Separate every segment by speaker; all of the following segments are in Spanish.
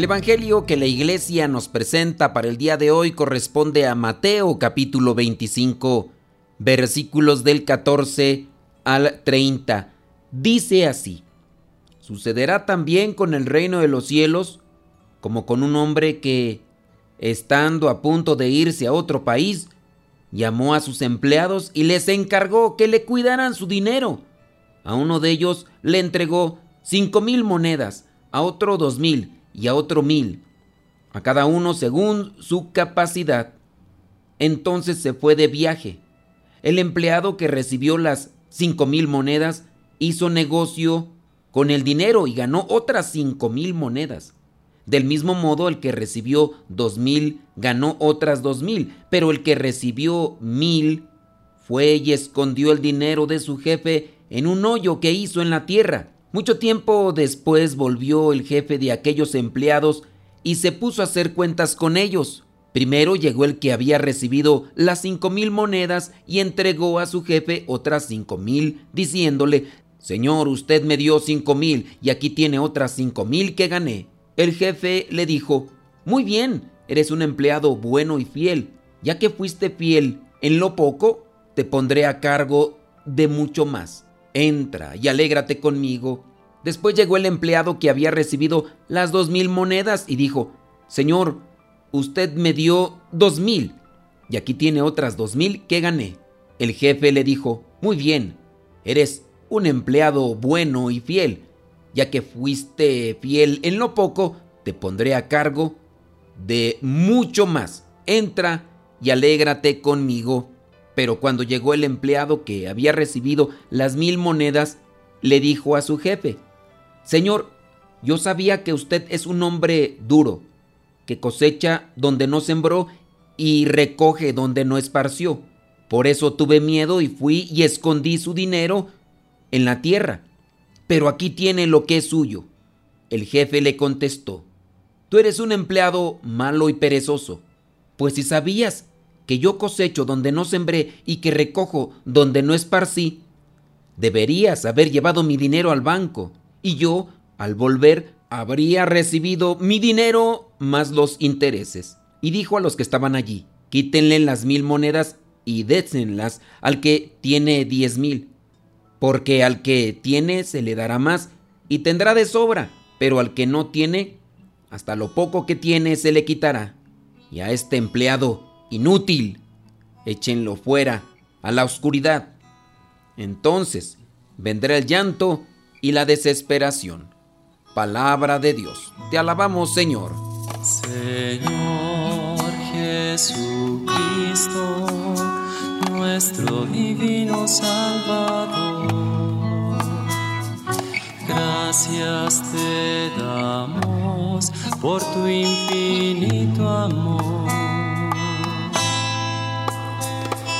Speaker 1: El Evangelio que la iglesia nos presenta para el día de hoy corresponde a Mateo capítulo 25, versículos del 14 al 30. Dice así, sucederá también con el reino de los cielos como con un hombre que, estando a punto de irse a otro país, llamó a sus empleados y les encargó que le cuidaran su dinero. A uno de ellos le entregó cinco mil monedas, a otro dos mil y a otro mil, a cada uno según su capacidad. Entonces se fue de viaje. El empleado que recibió las cinco mil monedas hizo negocio con el dinero y ganó otras cinco mil monedas. Del mismo modo, el que recibió dos mil ganó otras dos mil, pero el que recibió mil fue y escondió el dinero de su jefe en un hoyo que hizo en la tierra. Mucho tiempo después volvió el jefe de aquellos empleados y se puso a hacer cuentas con ellos. Primero llegó el que había recibido las cinco mil monedas y entregó a su jefe otras cinco mil, diciéndole, Señor, usted me dio cinco mil y aquí tiene otras cinco mil que gané. El jefe le dijo, Muy bien, eres un empleado bueno y fiel. Ya que fuiste fiel en lo poco, te pondré a cargo de mucho más entra y alégrate conmigo. Después llegó el empleado que había recibido las dos mil monedas y dijo, Señor, usted me dio dos mil y aquí tiene otras dos mil que gané. El jefe le dijo, Muy bien, eres un empleado bueno y fiel. Ya que fuiste fiel en lo poco, te pondré a cargo de mucho más. Entra y alégrate conmigo. Pero cuando llegó el empleado que había recibido las mil monedas, le dijo a su jefe, Señor, yo sabía que usted es un hombre duro, que cosecha donde no sembró y recoge donde no esparció. Por eso tuve miedo y fui y escondí su dinero en la tierra. Pero aquí tiene lo que es suyo. El jefe le contestó, Tú eres un empleado malo y perezoso, pues si sabías que yo cosecho donde no sembré y que recojo donde no esparcí, deberías haber llevado mi dinero al banco y yo, al volver, habría recibido mi dinero más los intereses. Y dijo a los que estaban allí, quítenle las mil monedas y désenlas al que tiene diez mil, porque al que tiene se le dará más y tendrá de sobra, pero al que no tiene, hasta lo poco que tiene se le quitará. Y a este empleado inútil, échenlo fuera, a la oscuridad. Entonces vendrá el llanto y la desesperación. Palabra de Dios. Te alabamos, Señor.
Speaker 2: Señor Jesucristo, nuestro divino Salvador. Gracias te damos por tu infinito amor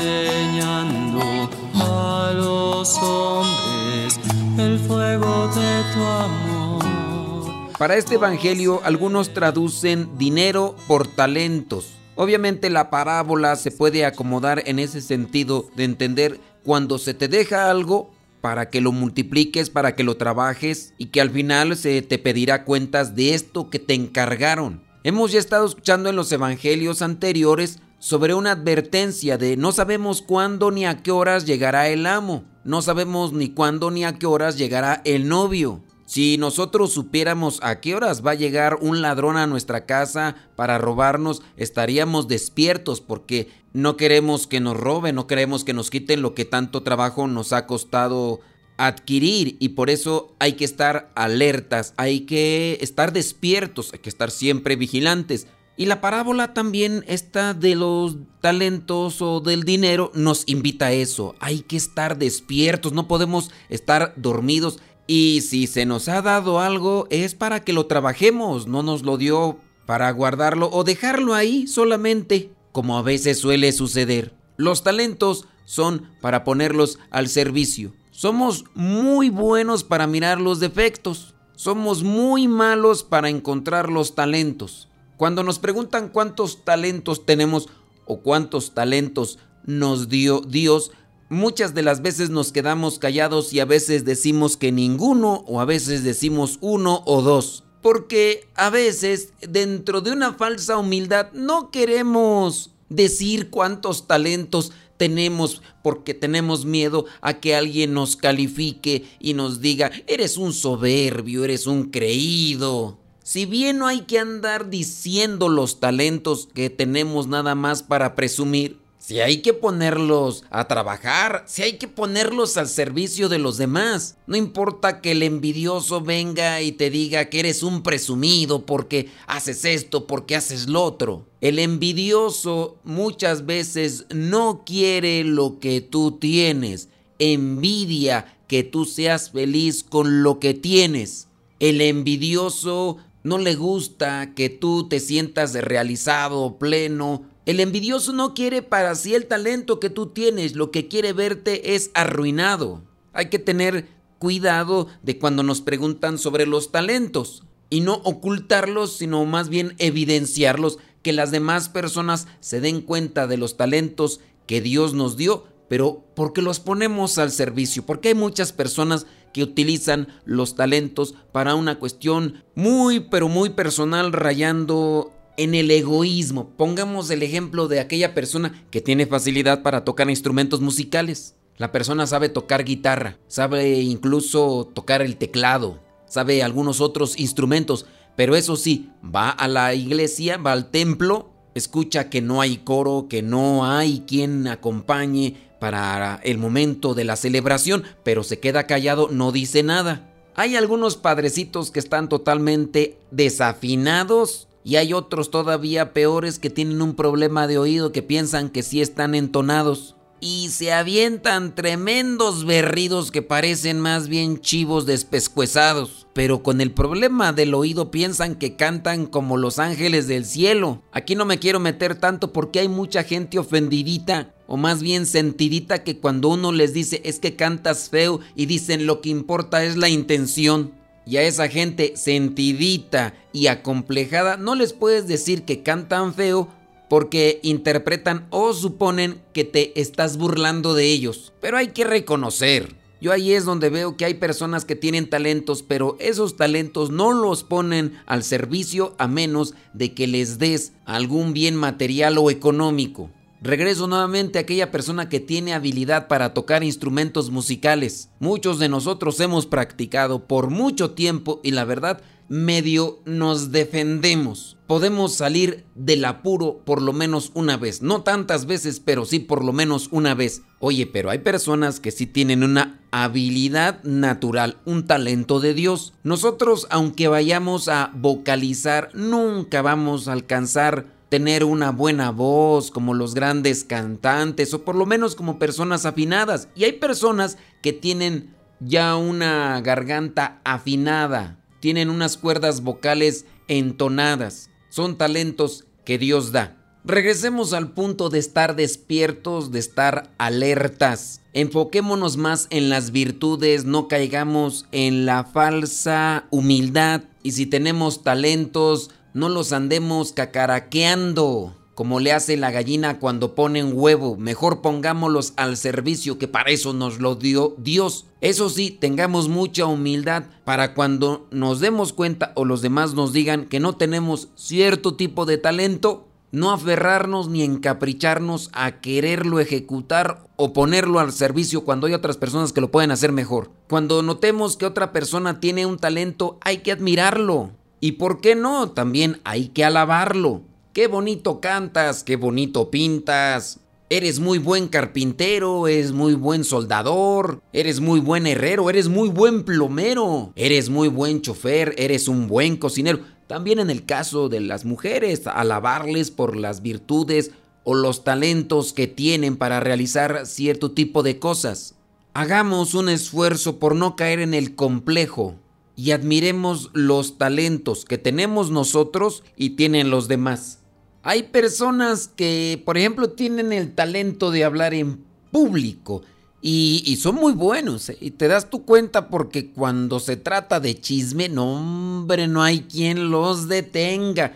Speaker 2: enseñando a los hombres el fuego de tu amor.
Speaker 1: Para este evangelio algunos traducen dinero por talentos. Obviamente la parábola se puede acomodar en ese sentido de entender cuando se te deja algo para que lo multipliques, para que lo trabajes y que al final se te pedirá cuentas de esto que te encargaron. Hemos ya estado escuchando en los evangelios anteriores sobre una advertencia de no sabemos cuándo ni a qué horas llegará el amo, no sabemos ni cuándo ni a qué horas llegará el novio. Si nosotros supiéramos a qué horas va a llegar un ladrón a nuestra casa para robarnos, estaríamos despiertos porque no queremos que nos roben, no queremos que nos quiten lo que tanto trabajo nos ha costado adquirir y por eso hay que estar alertas, hay que estar despiertos, hay que estar siempre vigilantes. Y la parábola también esta de los talentos o del dinero nos invita a eso. Hay que estar despiertos, no podemos estar dormidos. Y si se nos ha dado algo es para que lo trabajemos, no nos lo dio para guardarlo o dejarlo ahí solamente, como a veces suele suceder. Los talentos son para ponerlos al servicio. Somos muy buenos para mirar los defectos. Somos muy malos para encontrar los talentos. Cuando nos preguntan cuántos talentos tenemos o cuántos talentos nos dio Dios, muchas de las veces nos quedamos callados y a veces decimos que ninguno o a veces decimos uno o dos. Porque a veces dentro de una falsa humildad no queremos decir cuántos talentos tenemos porque tenemos miedo a que alguien nos califique y nos diga, eres un soberbio, eres un creído. Si bien no hay que andar diciendo los talentos que tenemos nada más para presumir, si hay que ponerlos a trabajar, si hay que ponerlos al servicio de los demás. No importa que el envidioso venga y te diga que eres un presumido porque haces esto, porque haces lo otro. El envidioso muchas veces no quiere lo que tú tienes, envidia que tú seas feliz con lo que tienes. El envidioso no le gusta que tú te sientas realizado, pleno, el envidioso no quiere para sí el talento que tú tienes, lo que quiere verte es arruinado. Hay que tener cuidado de cuando nos preguntan sobre los talentos y no ocultarlos, sino más bien evidenciarlos, que las demás personas se den cuenta de los talentos que Dios nos dio, pero porque los ponemos al servicio, porque hay muchas personas que utilizan los talentos para una cuestión muy, pero muy personal, rayando en el egoísmo. Pongamos el ejemplo de aquella persona que tiene facilidad para tocar instrumentos musicales. La persona sabe tocar guitarra, sabe incluso tocar el teclado, sabe algunos otros instrumentos, pero eso sí, va a la iglesia, va al templo, escucha que no hay coro, que no hay quien acompañe para el momento de la celebración, pero se queda callado, no dice nada. Hay algunos padrecitos que están totalmente desafinados y hay otros todavía peores que tienen un problema de oído que piensan que sí están entonados. Y se avientan tremendos berridos que parecen más bien chivos despescuezados. Pero con el problema del oído piensan que cantan como los ángeles del cielo. Aquí no me quiero meter tanto porque hay mucha gente ofendidita o más bien sentidita que cuando uno les dice es que cantas feo y dicen lo que importa es la intención y a esa gente sentidita y acomplejada no les puedes decir que cantan feo porque interpretan o suponen que te estás burlando de ellos. Pero hay que reconocer. Yo ahí es donde veo que hay personas que tienen talentos, pero esos talentos no los ponen al servicio a menos de que les des algún bien material o económico. Regreso nuevamente a aquella persona que tiene habilidad para tocar instrumentos musicales. Muchos de nosotros hemos practicado por mucho tiempo y la verdad medio nos defendemos. Podemos salir del apuro por lo menos una vez. No tantas veces, pero sí por lo menos una vez. Oye, pero hay personas que sí tienen una habilidad natural, un talento de Dios. Nosotros, aunque vayamos a vocalizar, nunca vamos a alcanzar tener una buena voz como los grandes cantantes o por lo menos como personas afinadas. Y hay personas que tienen ya una garganta afinada, tienen unas cuerdas vocales entonadas. Son talentos que Dios da. Regresemos al punto de estar despiertos, de estar alertas. Enfoquémonos más en las virtudes, no caigamos en la falsa humildad. Y si tenemos talentos, no los andemos cacaraqueando como le hace la gallina cuando pone huevo. Mejor pongámoslos al servicio que para eso nos lo dio Dios. Eso sí, tengamos mucha humildad para cuando nos demos cuenta o los demás nos digan que no tenemos cierto tipo de talento, no aferrarnos ni encapricharnos a quererlo ejecutar o ponerlo al servicio cuando hay otras personas que lo pueden hacer mejor. Cuando notemos que otra persona tiene un talento, hay que admirarlo. Y por qué no, también hay que alabarlo. Qué bonito cantas, qué bonito pintas. Eres muy buen carpintero, eres muy buen soldador, eres muy buen herrero, eres muy buen plomero, eres muy buen chofer, eres un buen cocinero. También en el caso de las mujeres, alabarles por las virtudes o los talentos que tienen para realizar cierto tipo de cosas. Hagamos un esfuerzo por no caer en el complejo y admiremos los talentos que tenemos nosotros y tienen los demás. Hay personas que, por ejemplo, tienen el talento de hablar en público y, son muy buenos. ¿eh? Y te das tu cuenta porque cuando se trata de chisme, no hombre, no hay quien los detenga.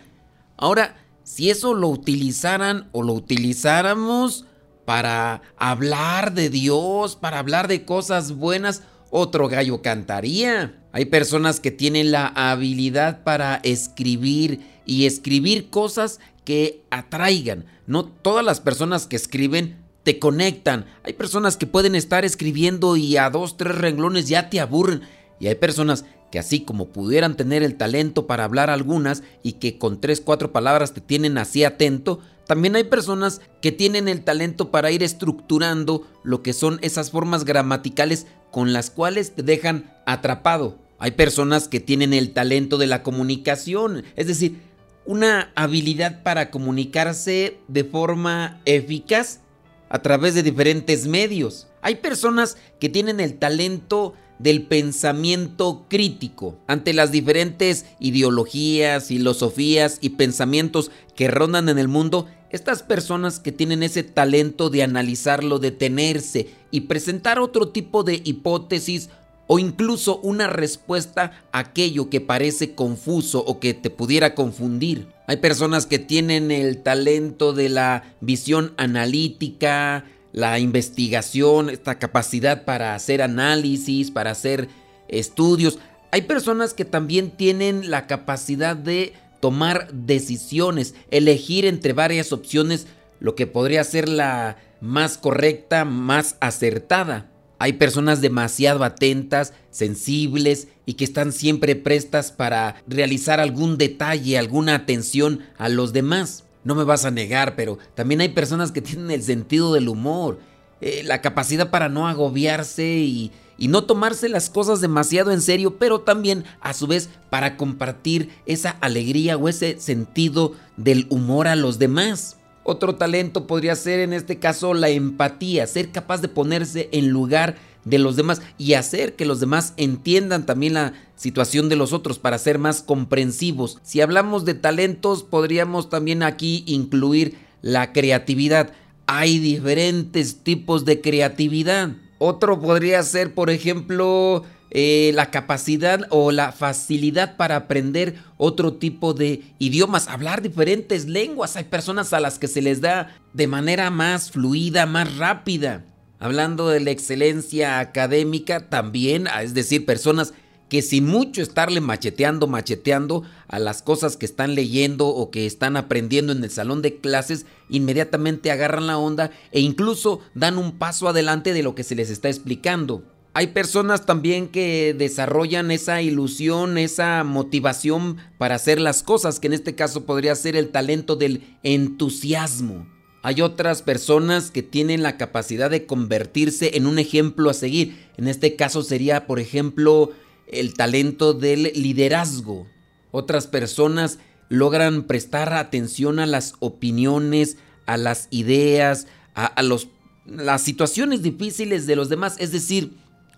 Speaker 1: Ahora, si eso lo utilizaran o lo utilizáramos para hablar de Dios, para hablar de cosas buenas, otro gallo cantaría. Hay personas que tienen la habilidad para escribir y escribir cosas que atraigan. No todas las personas que escriben te conectan. Hay personas que pueden estar escribiendo y a dos, tres renglones ya te aburren. Y hay personas que así como pudieran tener el talento para hablar algunas y que con tres, cuatro palabras te tienen así atento, también hay personas que tienen el talento para ir estructurando lo que son esas formas gramaticales con las cuales te dejan atrapado. Hay personas que tienen el talento de la comunicación, es decir, una habilidad para comunicarse de forma eficaz a través de diferentes medios. Hay personas que tienen el talento del pensamiento crítico ante las diferentes ideologías, filosofías y pensamientos que rondan en el mundo. Estas personas que tienen ese talento de analizarlo, detenerse y presentar otro tipo de hipótesis o incluso una respuesta a aquello que parece confuso o que te pudiera confundir. Hay personas que tienen el talento de la visión analítica, la investigación, esta capacidad para hacer análisis, para hacer estudios. Hay personas que también tienen la capacidad de tomar decisiones, elegir entre varias opciones lo que podría ser la más correcta, más acertada. Hay personas demasiado atentas, sensibles y que están siempre prestas para realizar algún detalle, alguna atención a los demás. No me vas a negar, pero también hay personas que tienen el sentido del humor, eh, la capacidad para no agobiarse y, y no tomarse las cosas demasiado en serio, pero también a su vez para compartir esa alegría o ese sentido del humor a los demás. Otro talento podría ser en este caso la empatía, ser capaz de ponerse en lugar de los demás y hacer que los demás entiendan también la situación de los otros para ser más comprensivos. Si hablamos de talentos, podríamos también aquí incluir la creatividad. Hay diferentes tipos de creatividad. Otro podría ser, por ejemplo, eh, la capacidad o la facilidad para aprender otro tipo de idiomas, hablar diferentes lenguas. Hay personas a las que se les da de manera más fluida, más rápida. Hablando de la excelencia académica, también, es decir, personas que sin mucho estarle macheteando, macheteando a las cosas que están leyendo o que están aprendiendo en el salón de clases, inmediatamente agarran la onda e incluso dan un paso adelante de lo que se les está explicando. Hay personas también que desarrollan esa ilusión, esa motivación para hacer las cosas, que en este caso podría ser el talento del entusiasmo. Hay otras personas que tienen la capacidad de convertirse en un ejemplo a seguir. En este caso sería, por ejemplo, el talento del liderazgo. Otras personas logran prestar atención a las opiniones, a las ideas, a, los, las situaciones difíciles de los demás. Es decir,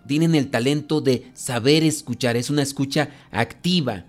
Speaker 1: tienen el talento de saber escuchar, es una escucha activa.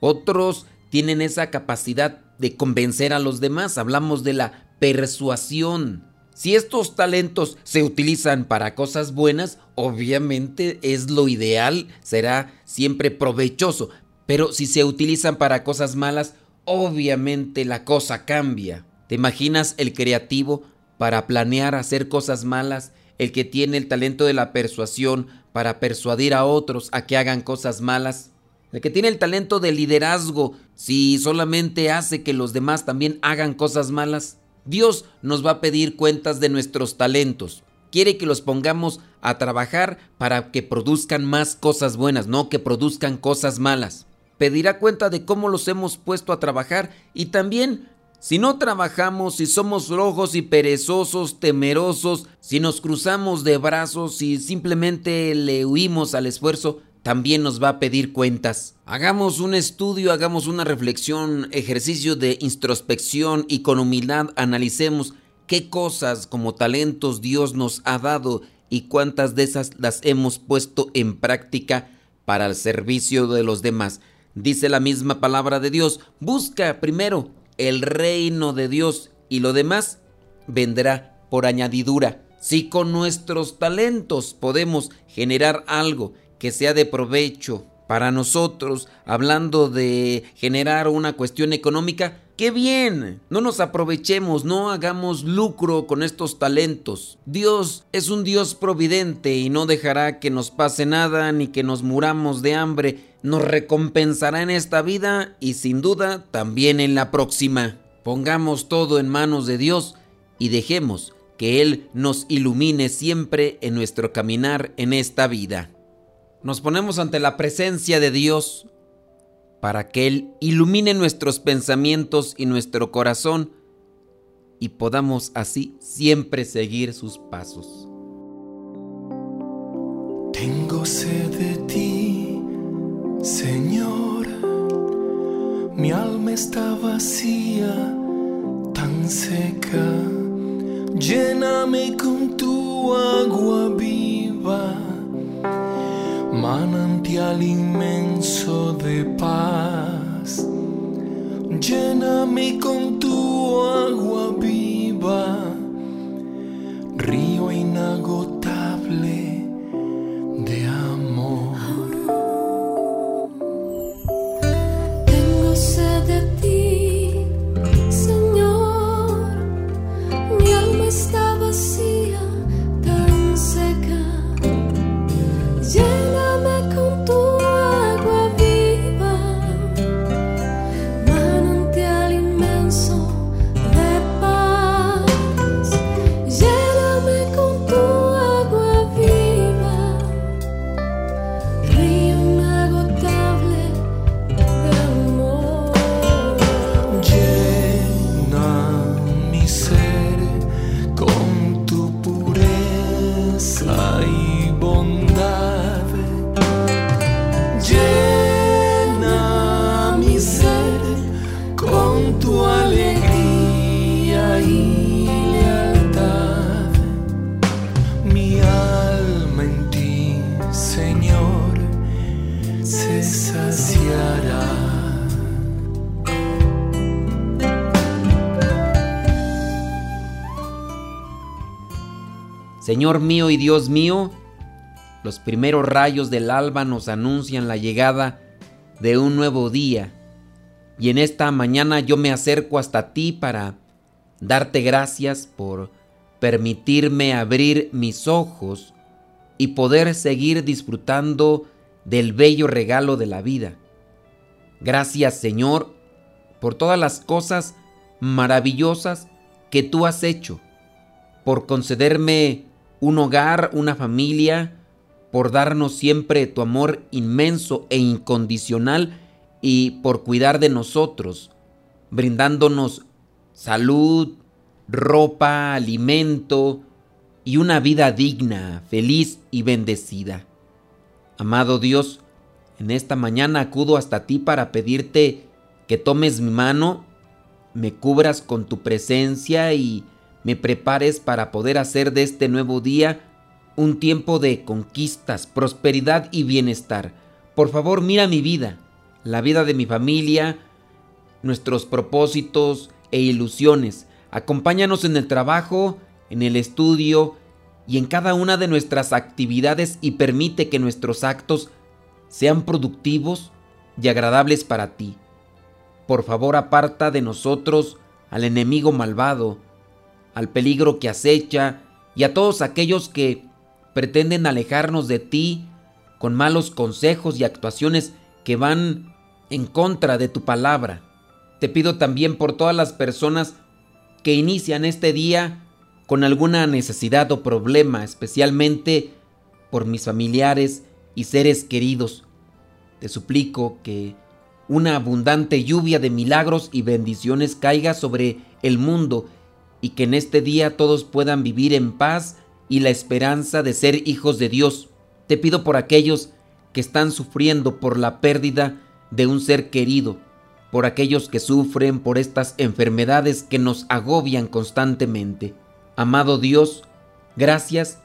Speaker 1: Otros tienen esa capacidad de convencer a los demás, hablamos de la persuasión. Si estos talentos se utilizan para cosas buenas, obviamente es lo ideal, será siempre provechoso, pero si se utilizan para cosas malas, obviamente la cosa cambia. ¿Te imaginas el creativo para planear hacer cosas malas el que tiene el talento de la persuasión para persuadir a otros a que hagan cosas malas. El que tiene el talento de liderazgo, si solamente hace que los demás también hagan cosas malas, Dios nos va a pedir cuentas de nuestros talentos. Quiere que los pongamos a trabajar para que produzcan más cosas buenas, no que produzcan cosas malas. Pedirá cuenta de cómo los hemos puesto a trabajar y también si no trabajamos, si somos rojos y perezosos, temerosos, si nos cruzamos de brazos, si simplemente le huimos al esfuerzo, también nos va a pedir cuentas. Hagamos un estudio, hagamos una reflexión, ejercicio de introspección y con humildad analicemos qué cosas como talentos Dios nos ha dado y cuántas de esas las hemos puesto en práctica para el servicio de los demás. Dice la misma palabra de Dios, busca primero el reino de Dios y lo demás vendrá por añadidura. Si con nuestros talentos podemos generar algo que sea de provecho para nosotros, hablando de generar una cuestión económica, ¡qué bien! No nos aprovechemos, no hagamos lucro con estos talentos. Dios es un Dios providente y no dejará que nos pase nada ni que nos muramos de hambre. Nos recompensará en esta vida y sin duda también en la próxima. Pongamos todo en manos de Dios y dejemos que Él nos ilumine siempre en nuestro caminar en esta vida nos ponemos ante la presencia de Dios para que Él ilumine nuestros pensamientos y nuestro corazón y podamos así siempre seguir sus pasos.
Speaker 3: Tengo sed de ti, Señor. Mi alma está vacía, tan seca. Lléname con tu agua viva manantial inmenso de paz. Lléname con tu agua viva,
Speaker 1: Señor mío y Dios mío, los primeros rayos del alba nos anuncian la llegada de un nuevo día. Y en esta mañana yo me acerco hasta ti para darte gracias por permitirme abrir mis ojos y poder seguir disfrutando del bello regalo de la vida. Gracias Señor por todas las cosas maravillosas que tú has hecho, por concederme un hogar, una familia, por darnos siempre tu amor inmenso e incondicional y por cuidar de nosotros, brindándonos salud, ropa, alimento y una vida digna, feliz y bendecida. Amado Dios, en esta mañana acudo hasta ti para pedirte que tomes mi mano, me cubras con tu presencia y me prepares para poder hacer de este nuevo día un tiempo de conquistas, prosperidad y bienestar. Por favor, mira mi vida, la vida de mi familia, nuestros propósitos e ilusiones. Acompáñanos en el trabajo, en el estudio y en cada una de nuestras actividades y permite que nuestros actos sean productivos y agradables para ti. Por favor, aparta de nosotros al enemigo malvado, al peligro que acecha y a todos aquellos que pretenden alejarnos de ti con malos consejos y actuaciones que van en contra de tu palabra. Te pido también por todas las personas que inician este día con alguna necesidad o problema, especialmente por mis familiares y seres queridos. Te suplico que una abundante lluvia de milagros y bendiciones caiga sobre el mundo y que en este día todos puedan vivir en paz y la esperanza de ser hijos de Dios. Te pido por aquellos que están sufriendo por la pérdida de un ser querido, por aquellos que sufren por estas enfermedades que nos agobian constantemente. Amado Dios, gracias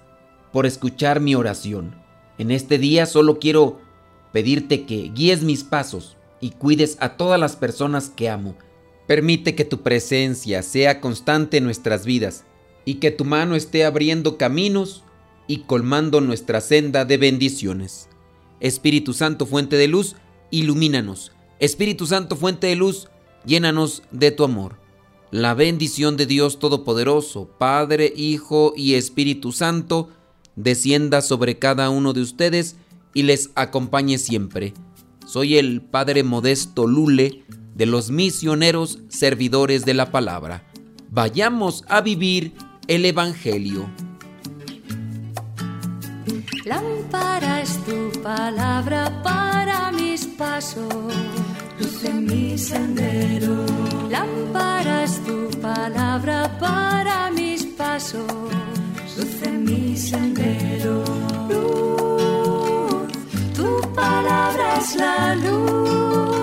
Speaker 1: por escuchar mi oración. En este día solo quiero pedirte que guíes mis pasos y cuides a todas las personas que amo. Permite que tu presencia sea constante en nuestras vidas y que tu mano esté abriendo caminos y colmando nuestra senda de bendiciones. Espíritu Santo, fuente de luz, ilumínanos. Espíritu Santo, fuente de luz, llénanos de tu amor. La bendición de Dios Todopoderoso, Padre, Hijo y Espíritu Santo, descienda sobre cada uno de ustedes y les acompañe siempre. Soy el Padre Modesto Lule de los misioneros servidores de la palabra. Vayamos a vivir el Evangelio.
Speaker 4: Lámpara es tu palabra para mis pasos, luz en mi sendero. Lámpara es tu palabra para mis pasos, luz en mi sendero. Luz, tu palabra es la luz